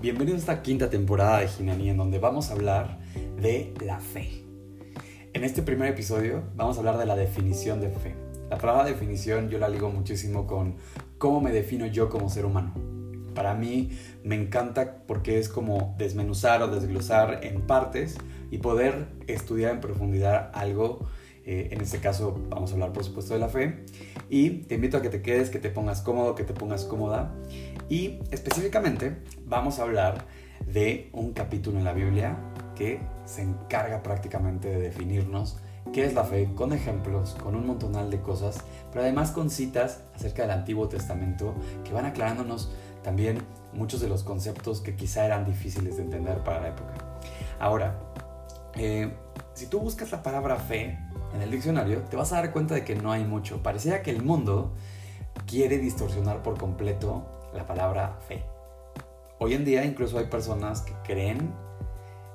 bienvenidos a esta quinta temporada de Ginani en donde vamos a hablar de la fe. En este primer episodio vamos a hablar de la definición de fe. La palabra definición yo la ligo muchísimo con cómo me defino yo como ser humano. Para mí me encanta porque es como desmenuzar o desglosar en partes y poder estudiar en profundidad algo eh, en este caso vamos a hablar por supuesto de la fe. Y te invito a que te quedes, que te pongas cómodo, que te pongas cómoda. Y específicamente vamos a hablar de un capítulo en la Biblia que se encarga prácticamente de definirnos qué es la fe, con ejemplos, con un montonal de cosas, pero además con citas acerca del Antiguo Testamento que van aclarándonos también muchos de los conceptos que quizá eran difíciles de entender para la época. Ahora, eh, si tú buscas la palabra fe en el diccionario, te vas a dar cuenta de que no hay mucho. Parecía que el mundo quiere distorsionar por completo la palabra fe. Hoy en día incluso hay personas que creen,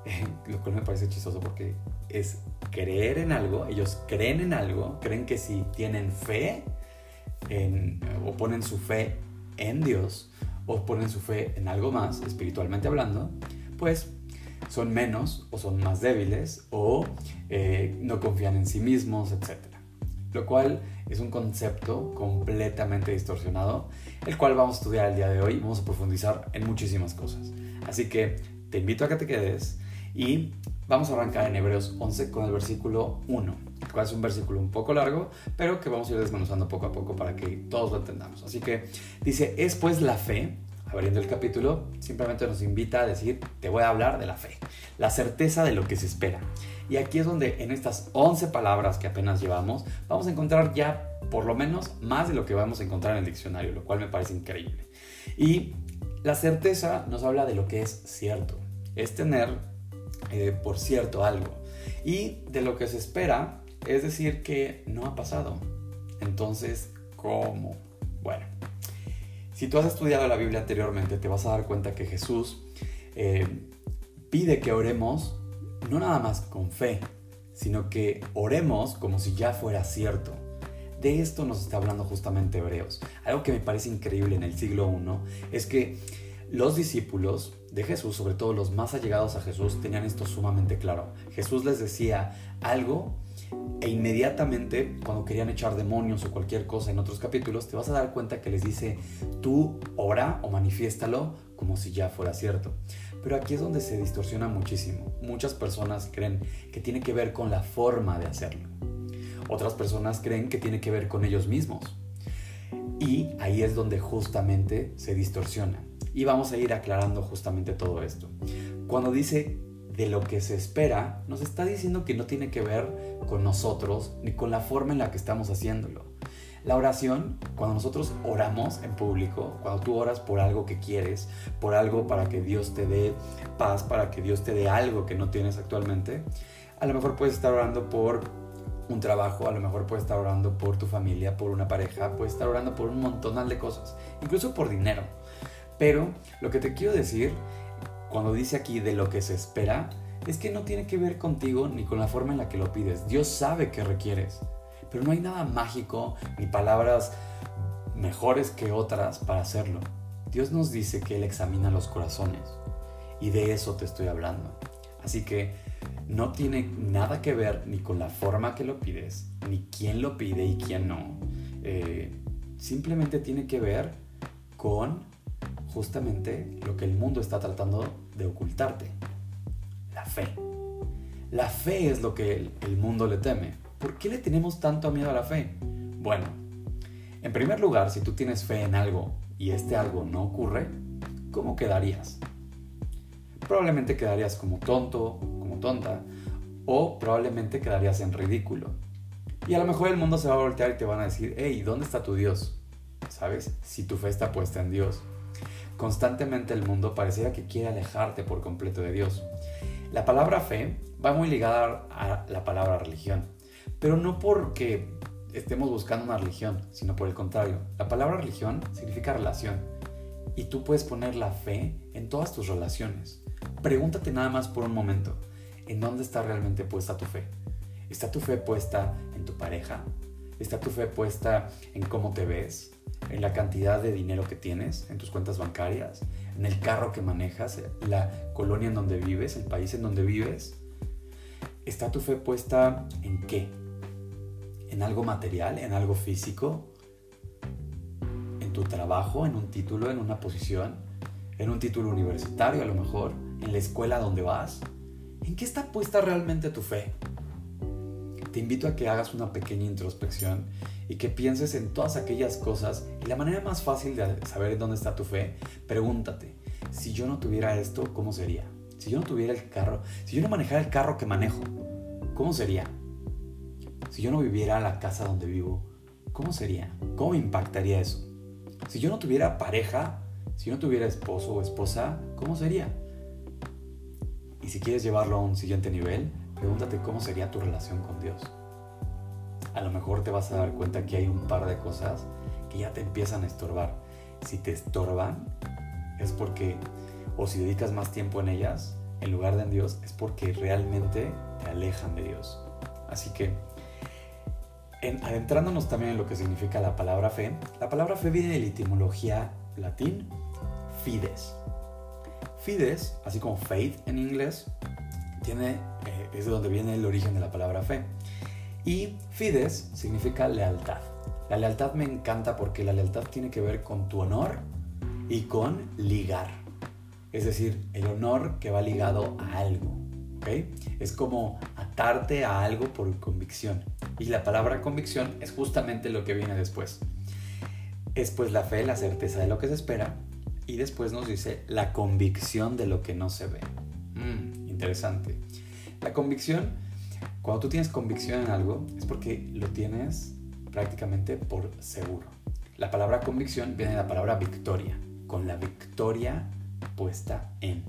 lo cual me parece chistoso porque es creer en algo, ellos creen en algo, creen que si tienen fe o ponen su fe en Dios o ponen su fe en algo más, espiritualmente hablando, pues son menos o son más débiles o eh, no confían en sí mismos, etc. Lo cual es un concepto completamente distorsionado, el cual vamos a estudiar el día de hoy y vamos a profundizar en muchísimas cosas. Así que te invito a que te quedes y vamos a arrancar en Hebreos 11 con el versículo 1, el cual es un versículo un poco largo, pero que vamos a ir desmenuzando poco a poco para que todos lo entendamos. Así que dice, es pues la fe abriendo el capítulo, simplemente nos invita a decir, te voy a hablar de la fe, la certeza de lo que se espera. Y aquí es donde en estas 11 palabras que apenas llevamos, vamos a encontrar ya por lo menos más de lo que vamos a encontrar en el diccionario, lo cual me parece increíble. Y la certeza nos habla de lo que es cierto, es tener eh, por cierto algo. Y de lo que se espera, es decir, que no ha pasado. Entonces, ¿cómo? Bueno, si tú has estudiado la Biblia anteriormente, te vas a dar cuenta que Jesús eh, pide que oremos no nada más con fe, sino que oremos como si ya fuera cierto. De esto nos está hablando justamente Hebreos. Algo que me parece increíble en el siglo I es que los discípulos de Jesús, sobre todo los más allegados a Jesús, tenían esto sumamente claro. Jesús les decía algo e inmediatamente, cuando querían echar demonios o cualquier cosa en otros capítulos, te vas a dar cuenta que les dice, tú ora o manifiéstalo como si ya fuera cierto. Pero aquí es donde se distorsiona muchísimo. Muchas personas creen que tiene que ver con la forma de hacerlo. Otras personas creen que tiene que ver con ellos mismos. Y ahí es donde justamente se distorsiona. Y vamos a ir aclarando justamente todo esto. Cuando dice de lo que se espera, nos está diciendo que no tiene que ver con nosotros ni con la forma en la que estamos haciéndolo. La oración, cuando nosotros oramos en público, cuando tú oras por algo que quieres, por algo para que Dios te dé paz, para que Dios te dé algo que no tienes actualmente, a lo mejor puedes estar orando por un trabajo, a lo mejor puedes estar orando por tu familia, por una pareja, puedes estar orando por un montón de cosas, incluso por dinero. Pero lo que te quiero decir cuando dice aquí de lo que se espera, es que no tiene que ver contigo ni con la forma en la que lo pides. Dios sabe que requieres, pero no hay nada mágico ni palabras mejores que otras para hacerlo. Dios nos dice que Él examina los corazones y de eso te estoy hablando. Así que no tiene nada que ver ni con la forma que lo pides, ni quién lo pide y quién no. Eh, simplemente tiene que ver con justamente lo que el mundo está tratando de ocultarte, la fe. La fe es lo que el, mundo le teme. ¿Por qué le tenemos tanto miedo a la fe? Bueno, en primer lugar, si tú tienes fe en algo y este algo no ocurre, ¿cómo quedarías? Probablemente quedarías como tonto, como tonta, o probablemente quedarías en ridículo. Y a lo mejor el mundo se va a voltear y te van a decir, hey, ¿dónde está tu Dios? ¿Sabes? Si tu fe está puesta en Dios. Constantemente el mundo pareciera que quiere alejarte por completo de Dios. La palabra fe va muy ligada a la palabra religión, pero no porque estemos buscando una religión, sino por el contrario. La palabra religión significa relación y tú puedes poner la fe en todas tus relaciones. Pregúntate nada más por un momento, ¿en dónde está realmente puesta tu fe? ¿Está tu fe puesta en tu pareja? ¿Está tu fe puesta en cómo te ves? en la cantidad de dinero que tienes en tus cuentas bancarias, en el carro que manejas, la colonia en donde vives, el país en donde vives. ¿Está tu fe puesta en qué? ¿En algo material? ¿En algo físico? ¿En tu trabajo? ¿En un título? ¿En una posición? ¿En un título universitario a lo mejor? ¿En la escuela donde vas? ¿En qué está puesta realmente tu fe? Te invito a que hagas una pequeña introspección y que pienses en todas aquellas cosas y la manera más fácil de saber dónde está tu fe, pregúntate, si yo no tuviera esto, ¿cómo sería? Si yo no tuviera el carro, si yo no manejara el carro que manejo, ¿cómo sería? Si yo no viviera la casa donde vivo, ¿cómo sería? ¿Cómo impactaría eso? Si yo no tuviera pareja, si yo no tuviera esposo o esposa, ¿cómo sería? Y si quieres llevarlo a un siguiente nivel, pregúntate cómo sería tu relación con Dios a lo mejor te vas a dar cuenta que hay un par de cosas que ya te empiezan a estorbar. Si te estorban, es porque, o si dedicas más tiempo en ellas, en lugar de en Dios, es porque realmente te alejan de Dios. Así que, en, adentrándonos también en lo que significa la palabra fe, la palabra fe viene de la etimología latín fides. Fides, así como faith en inglés, tiene, eh, es de donde viene el origen de la palabra fe. Y fides significa lealtad. La lealtad me encanta porque la lealtad tiene que ver con tu honor y con ligar. Es decir, el honor que va ligado a algo. Es como atarte a algo por convicción. Y la palabra convicción es justamente lo que viene después. Es pues la fe, la certeza de lo que se espera. Y después nos dice la convicción de lo que no se ve. Mm, interesante. La convicción cuando tú tienes convicción en algo es porque lo tienes prácticamente por seguro. La palabra convicción viene de la palabra victoria, con la victoria puesta en.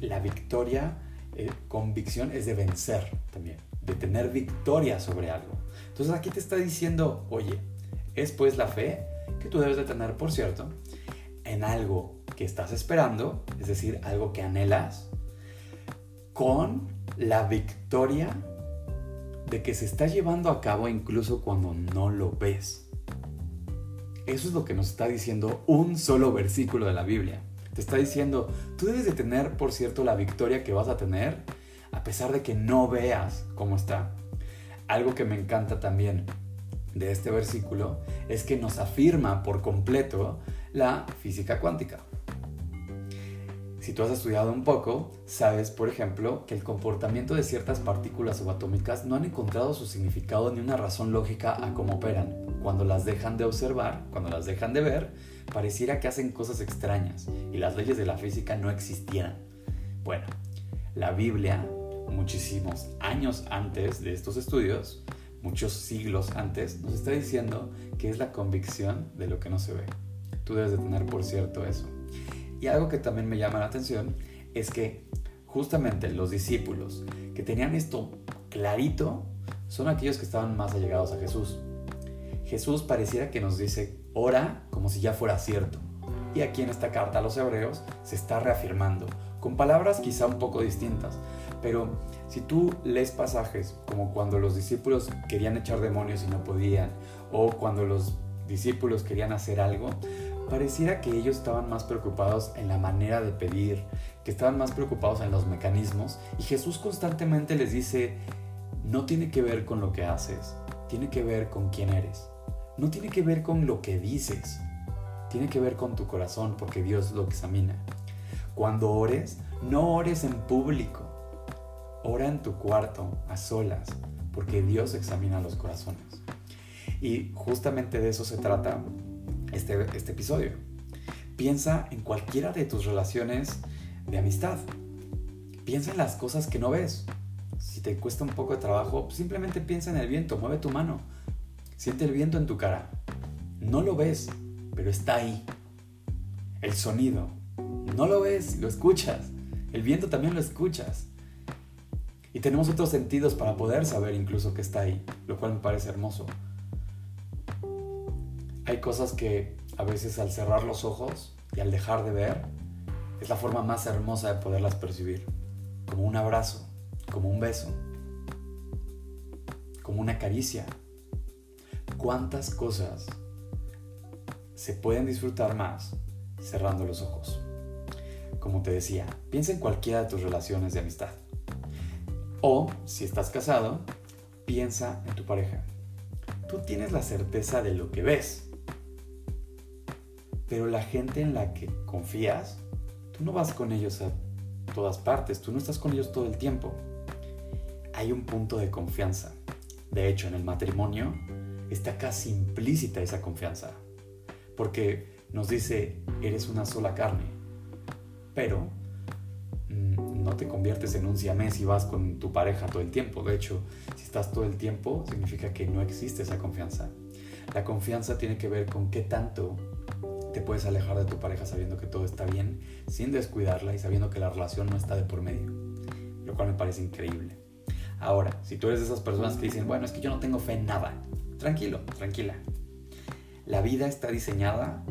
La victoria, eh, convicción es de vencer también, de tener victoria sobre algo. Entonces aquí te está diciendo, oye, es pues la fe que tú debes de tener, por cierto, en algo que estás esperando, es decir, algo que anhelas, con la victoria de que se está llevando a cabo incluso cuando no lo ves. Eso es lo que nos está diciendo un solo versículo de la Biblia. Te está diciendo, tú debes de tener, por cierto, la victoria que vas a tener a pesar de que no veas cómo está. Algo que me encanta también de este versículo es que nos afirma por completo la física cuántica. Si tú has estudiado un poco, sabes, por ejemplo, que el comportamiento de ciertas partículas subatómicas no han encontrado su significado ni una razón lógica a cómo operan. Cuando las dejan de observar, cuando las dejan de ver, pareciera que hacen cosas extrañas y las leyes de la física no existieran. Bueno, la Biblia, muchísimos años antes de estos estudios, muchos siglos antes, nos está diciendo que es la convicción de lo que no se ve. Tú debes de tener por cierto eso. Y algo que también me llama la atención es que justamente los discípulos que tenían esto clarito son aquellos que estaban más allegados a Jesús. Jesús pareciera que nos dice, ora como si ya fuera cierto. Y aquí en esta carta a los hebreos se está reafirmando, con palabras quizá un poco distintas, pero si tú lees pasajes como cuando los discípulos querían echar demonios y no podían, o cuando los discípulos querían hacer algo, pareciera que ellos estaban más preocupados en la manera de pedir, que estaban más preocupados en los mecanismos y Jesús constantemente les dice, no tiene que ver con lo que haces, tiene que ver con quién eres, no tiene que ver con lo que dices, tiene que ver con tu corazón porque Dios lo examina. Cuando ores, no ores en público, ora en tu cuarto, a solas, porque Dios examina los corazones. Y justamente de eso se trata este, este episodio. Piensa en cualquiera de tus relaciones de amistad. Piensa en las cosas que no ves. Si te cuesta un poco de trabajo, simplemente piensa en el viento, mueve tu mano. Siente el viento en tu cara. No lo ves, pero está ahí. El sonido. No lo ves, lo escuchas. El viento también lo escuchas. Y tenemos otros sentidos para poder saber incluso que está ahí, lo cual me parece hermoso hay cosas que a veces al cerrar los ojos y al dejar de ver, es la forma más hermosa de poderlas percibir. Como un abrazo, como un beso, como una caricia. ¿Cuántas cosas se pueden disfrutar más cerrando los ojos? como te decía, piensa en cualquiera de tus relaciones de amistad. O, si estás casado, piensa en tu pareja. Tú tienes la certeza de lo que ves, pero la gente en la que confías, tú no vas con ellos a todas partes, tú no estás con ellos todo el tiempo. Hay un punto de confianza. De hecho, en el matrimonio está casi implícita esa confianza, porque nos dice, eres una sola carne, pero mm, no te conviertes en un siamés y vas con tu pareja todo el tiempo. De hecho, si estás todo el tiempo, significa que no existe esa confianza. La confianza tiene que ver con qué tanto te puedes alejar de tu pareja sabiendo que todo está bien, sin descuidarla y sabiendo que la relación no está de por medio. Lo cual me parece increíble. Ahora, si tú eres de esas personas que dicen, bueno, es que yo no tengo fe en nada, tranquilo, tranquila. La vida está diseñada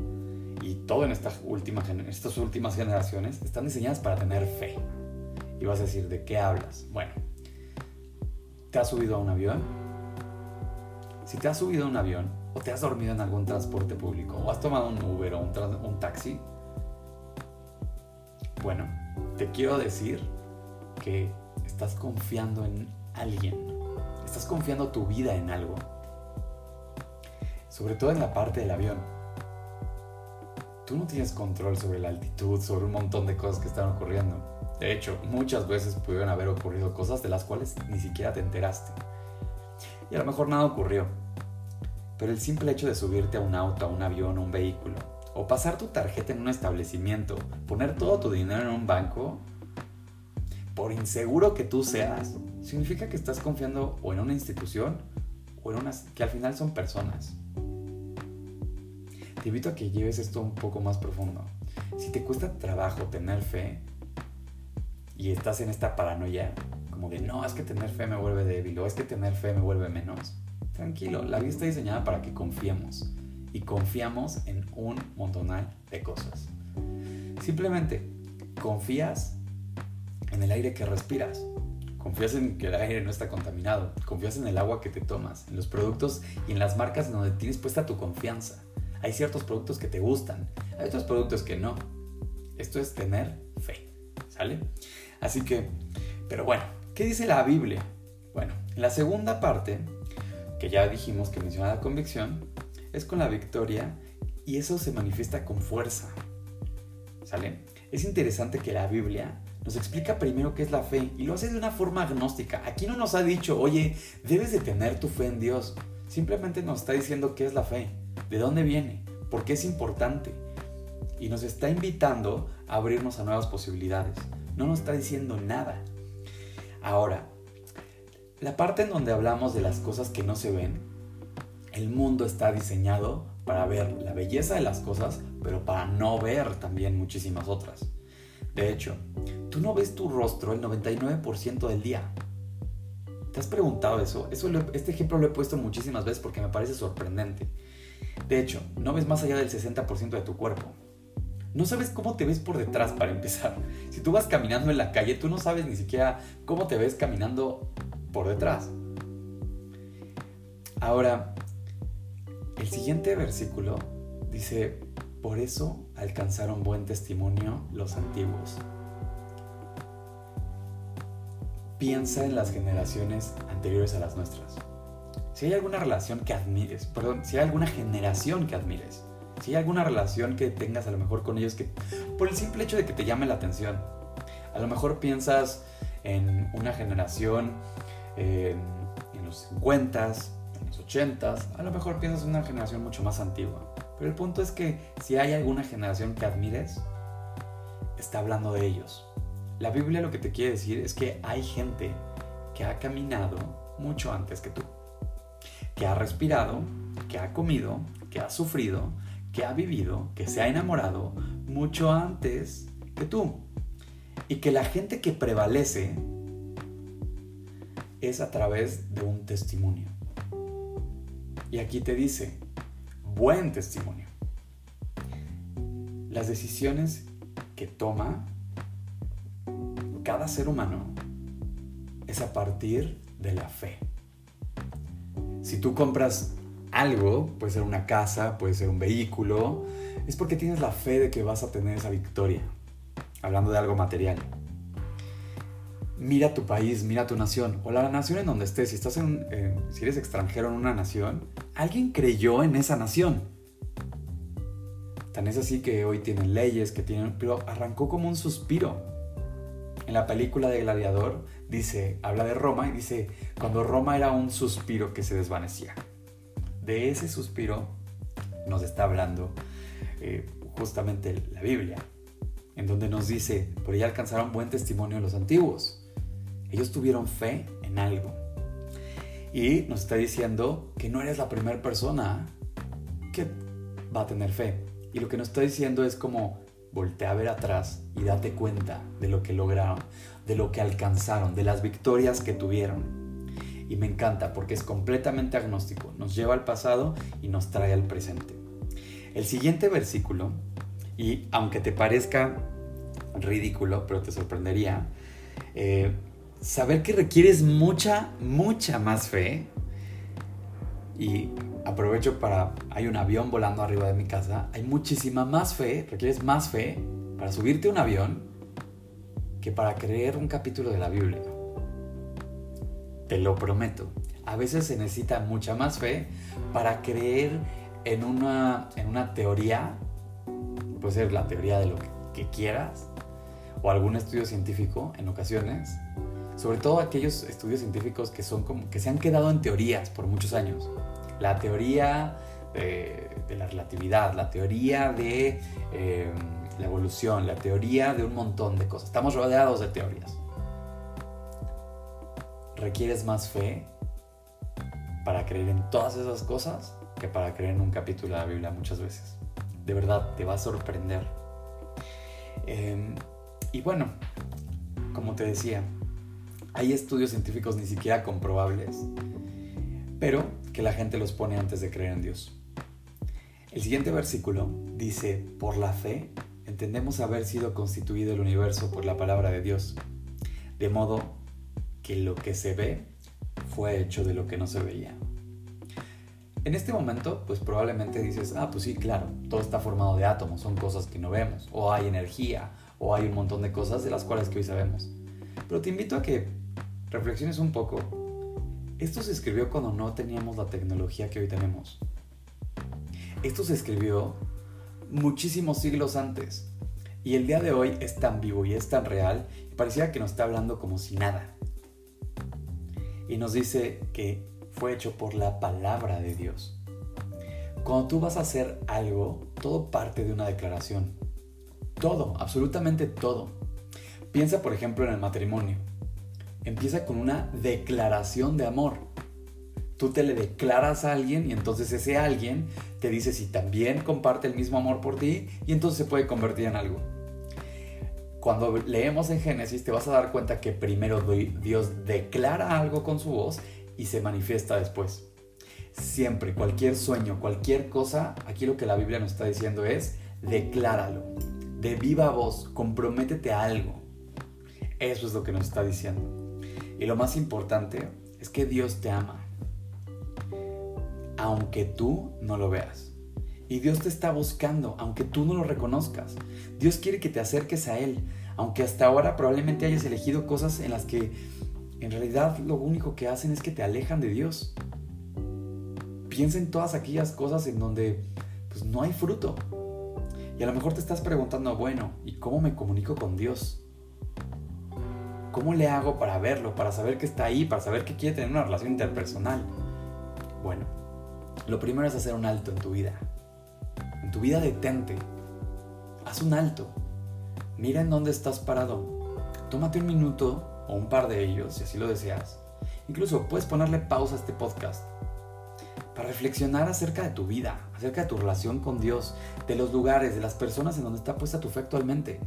y todo en estas últimas, estas últimas generaciones están diseñadas para tener fe. Y vas a decir, ¿de qué hablas? Bueno, ¿te has subido a un avión? Si te has subido a un avión o te has dormido en algún transporte público o has tomado un Uber o un, taxi, bueno, te quiero decir que estás confiando en alguien, estás confiando tu vida en algo, sobre todo en la parte del avión tú no tienes control sobre la altitud, sobre un montón de cosas que están ocurriendo. De hecho, muchas veces pudieron haber ocurrido cosas de las cuales ni siquiera te enteraste. Y a lo mejor nada ocurrió. Pero el simple hecho de subirte a un auto, a un avión, a un vehículo, o pasar tu tarjeta en un establecimiento, poner todo tu dinero en un banco, por inseguro que tú seas, significa que estás confiando o en una institución o en unas que al final son personas te invito a que lleves esto un poco más profundo. Si te cuesta trabajo tener fe y estás en esta paranoia, como de no, es que tener fe me vuelve débil o es que tener fe me vuelve menos, tranquilo, la vida está diseñada para que confiemos y confiamos en un montonal de cosas. Simplemente confías en el aire que respiras. Confías en que el aire no está contaminado. Confías en el agua que te tomas, en los productos y en las marcas donde tienes puesta tu confianza. Hay ciertos productos que te gustan, hay otros productos que no. Esto es tener fe, ¿sale? Así que, pero bueno, ¿qué dice la Biblia? Bueno, en la segunda parte, que ya dijimos que menciona la convicción, es con la victoria y eso se manifiesta con fuerza, ¿sale? Es interesante que la Biblia nos explica primero qué es la fe y lo hace de una forma agnóstica. Aquí no nos ha dicho, oye, debes de tener tu fe en Dios. Simplemente nos está diciendo qué es la fe. ¿De dónde viene? ¿Por qué es importante? Y nos está invitando a abrirnos a nuevas posibilidades. No nos está diciendo nada. Ahora, la parte en donde hablamos de las cosas que no se ven, el mundo está diseñado para ver la belleza de las cosas, pero para no ver también muchísimas otras. De hecho, tú no ves tu rostro el 99% del día. ¿Te has preguntado eso? este ejemplo lo he puesto muchísimas veces porque me parece sorprendente. De hecho, no ves más allá del 60% de tu cuerpo. No sabes cómo te ves por detrás para empezar. Si tú vas caminando en la calle, tú no sabes ni siquiera cómo te ves caminando por detrás. Ahora, el siguiente versículo dice, por eso alcanzaron buen testimonio los antiguos. Piensa en las generaciones anteriores a las nuestras si hay alguna relación que admires, perdón, si hay alguna generación que admires, si hay alguna relación que tengas a lo mejor con ellos que por el simple hecho de que te llame la atención, a lo mejor piensas en una generación en los 50, en los 80, a lo mejor piensas en una generación mucho más antigua. Pero el punto es que si hay alguna generación que admires, está hablando de ellos. La Biblia lo que te quiere decir es que hay gente que ha caminado mucho antes que tú que ha respirado, que ha comido, que ha sufrido, que ha vivido, que se ha enamorado mucho antes que tú. Y que la gente que prevalece es a través de un testimonio. Y aquí te dice, buen testimonio. Las decisiones que toma cada ser humano es a partir de la fe. Si tú compras algo, puede ser una casa, puede ser un vehículo, es porque tienes la fe de que vas a tener esa victoria. hablando de algo material. Mira tu país, mira tu nación, o la nación en donde estés. Si, estás en, eh, si eres extranjero en una nación, alguien creyó en esa nación. Tan es así que hoy tienen leyes, que tienen, pero arrancó como un suspiro. En la película de Gladiador dice, habla de Roma y dice, cuando Roma era un suspiro que se desvanecía. De ese suspiro nos está hablando eh, justamente la Biblia, en donde nos dice, por ella alcanzaron buen testimonio los antiguos. Ellos tuvieron fe en algo. Y nos está diciendo que no eres la primera persona que va a tener fe. Y lo que nos está diciendo es como voltea a ver atrás y date cuenta de lo que lograron, de lo que alcanzaron, de las victorias que tuvieron. Y me encanta porque es completamente agnóstico, nos lleva al pasado y nos trae al presente. El siguiente versículo, y aunque te parezca ridículo, pero te sorprendería, eh, saber que requieres mucha, mucha más fe y aprovecho para, hay un avión volando arriba de mi casa, hay muchísima más fe, requieres más fe para subirte a un avión que para creer un capítulo de la Biblia. Te lo prometo. A veces se necesita mucha más fe para creer en una, en una teoría, puede ser la teoría de lo que, que quieras, o algún estudio científico en ocasiones, sobre todo aquellos estudios científicos que, son como, que se han quedado en teorías por muchos años la teoría de, la relatividad, la teoría de eh, la evolución, la teoría de un montón de cosas. Estamos rodeados de teorías. Requieres más fe para creer en todas esas cosas que para creer en un capítulo de la Biblia muchas veces. De verdad, te va a sorprender. Em, y bueno, como te decía, hay estudios científicos ni siquiera comprobables, pero que la gente los pone antes de creer en Dios. El siguiente versículo dice, por la fe entendemos haber sido constituido el universo por la palabra de Dios, de modo que lo que se ve fue hecho de lo que no se veía. En este momento, pues probablemente dices, ah, pues sí, claro, todo está formado de átomos, son cosas que no vemos, o hay energía, o hay un montón de cosas de las cuales que hoy sabemos. Pero te invito a que reflexiones un poco esto se escribió cuando no teníamos la tecnología que hoy tenemos. Esto se escribió muchísimos siglos antes. Y el día de hoy es tan vivo y es tan real y parecía que nos está hablando como si nada. Y nos dice que fue hecho por la palabra de Dios. Cuando tú vas a hacer algo, todo parte de una declaración. Todo, absolutamente todo. Piensa por ejemplo en el matrimonio empieza con una declaración de amor. Tú te le declaras a alguien y entonces ese alguien te dice si también comparte el mismo amor por ti y entonces se puede convertir en algo. Cuando leemos en Génesis te vas a dar cuenta que primero Dios declara algo con su voz y se manifiesta después. Siempre, cualquier sueño, cualquier cosa, aquí lo que la Biblia nos está diciendo es, decláralo. De viva voz, comprométete a algo. Eso es lo que nos está diciendo. Y lo más importante es que Dios te ama, aunque tú no lo veas. Y Dios te está buscando, aunque tú no lo reconozcas. Dios quiere que te acerques a Él, aunque hasta ahora probablemente hayas elegido cosas en las que en realidad lo único que hacen es que te alejan de Dios. Piensa en todas aquellas cosas en donde pues, no hay fruto. Y a lo mejor te estás preguntando, bueno, ¿y cómo me comunico con Dios? ¿Cómo le hago para verlo, para saber que está ahí, para saber que quiere tener una relación interpersonal? Bueno, lo primero es hacer un alto en tu vida. En tu vida detente. Haz un alto. Mira en dónde estás parado. Tómate un minuto o un par de ellos, si así lo deseas. Incluso puedes ponerle pausa a este podcast para reflexionar acerca de tu vida, acerca de tu relación con Dios, de los lugares, de las personas en donde está puesta tu fe actualmente.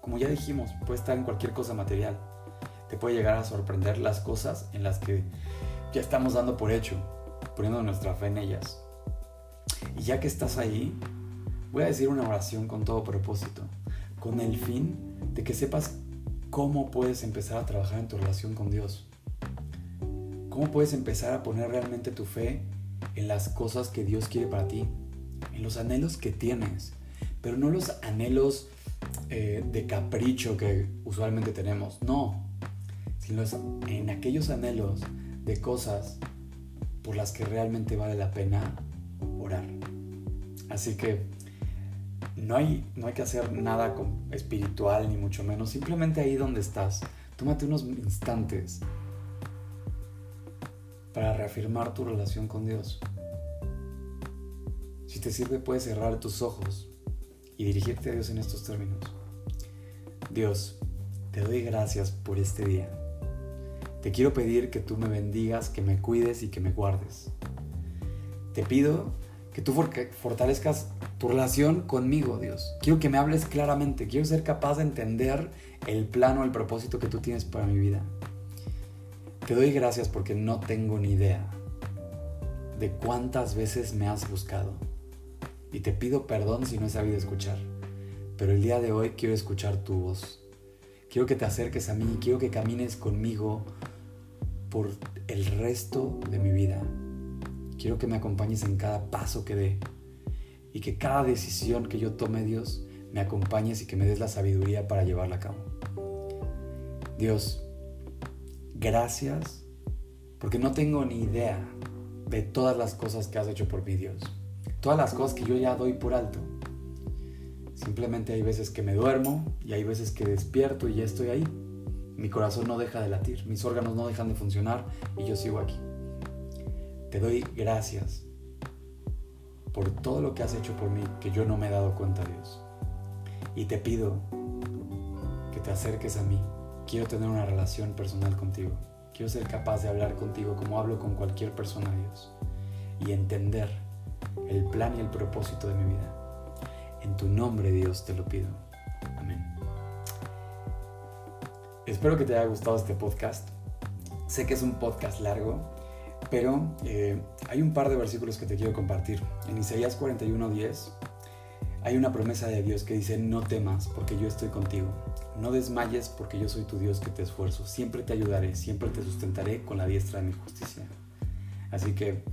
Como ya dijimos, puede estar en cualquier cosa material te puede llegar a sorprender las cosas en las que ya estamos dando por hecho, poniendo nuestra fe en ellas. Y ya que estás ahí, voy a decir una oración con todo propósito, con el fin de que sepas cómo puedes empezar a trabajar en tu relación con Dios. Cómo puedes empezar a poner realmente tu fe en las cosas que Dios quiere para ti, en los anhelos que tienes, pero no los anhelos eh, de capricho que usualmente tenemos, no, sino en aquellos anhelos de cosas por las que realmente vale la pena orar. Así que no hay, no hay que hacer nada espiritual ni mucho menos, simplemente ahí donde estás, tómate unos instantes para reafirmar tu relación con Dios. Si te sirve, puedes cerrar tus ojos y dirigirte a Dios en estos términos. Dios, te doy gracias por este día. Te quiero pedir que tú me bendigas, que me cuides y que me guardes. Te pido que tú fortalezcas tu relación conmigo, Dios. Quiero que me hables claramente, quiero ser capaz de entender el plano, el propósito que tú tienes para mi vida. Te doy gracias porque no tengo ni idea de cuántas veces me has buscado. Y te pido perdón si no he sabido escuchar. Pero el día de hoy quiero escuchar tu voz. Quiero que te acerques a mí, quiero que camines conmigo por el resto de mi vida. Quiero que me acompañes en cada paso que dé y que cada decisión que yo tome, Dios, me acompañes y que me des la sabiduría para llevarla a cabo. Dios, gracias porque no tengo ni idea de todas las cosas que has hecho por mí, Dios. Todas las cosas que yo ya doy por alto. Simplemente hay veces que me duermo y hay veces que despierto y ya estoy ahí. Mi corazón no deja de latir, mis órganos no dejan de funcionar y yo sigo aquí. Te doy gracias por todo lo que has hecho por mí que yo no me he dado cuenta, Dios. Y te pido que te acerques a mí Quiero tener una relación personal contigo. Quiero ser capaz de hablar contigo como hablo con cualquier persona, Dios. Y entender el plan y el propósito de mi vida. En tu nombre, Dios, te lo pido. Espero que te haya gustado este podcast. Sé que es un podcast largo, pero eh, hay un par de versículos que te quiero compartir. En Isaías 41:10 hay una promesa de Dios que dice, no temas porque yo estoy contigo. No desmayes porque yo soy tu Dios que te esfuerzo. Siempre te ayudaré, siempre te sustentaré con la diestra de mi justicia. Así que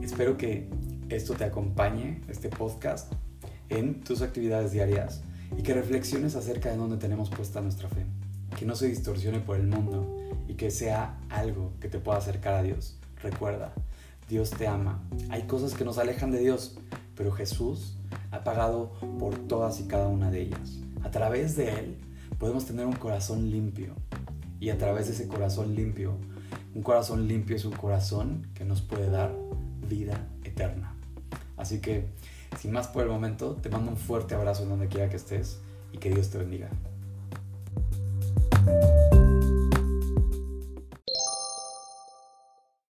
espero que esto te acompañe, este podcast, en tus actividades diarias y que reflexiones acerca de dónde tenemos puesta nuestra fe. Que no se distorsione por el mundo y que sea algo que te pueda acercar a Dios. Recuerda, Dios te ama. Hay cosas que nos alejan de Dios, pero Jesús ha pagado por todas y cada una de ellas. A través de Él podemos tener un corazón limpio. Y a través de ese corazón limpio, un corazón limpio es un corazón que nos puede dar vida eterna. Así que, sin más por el momento, te mando un fuerte abrazo en donde quiera que estés y que Dios te bendiga. Thank you.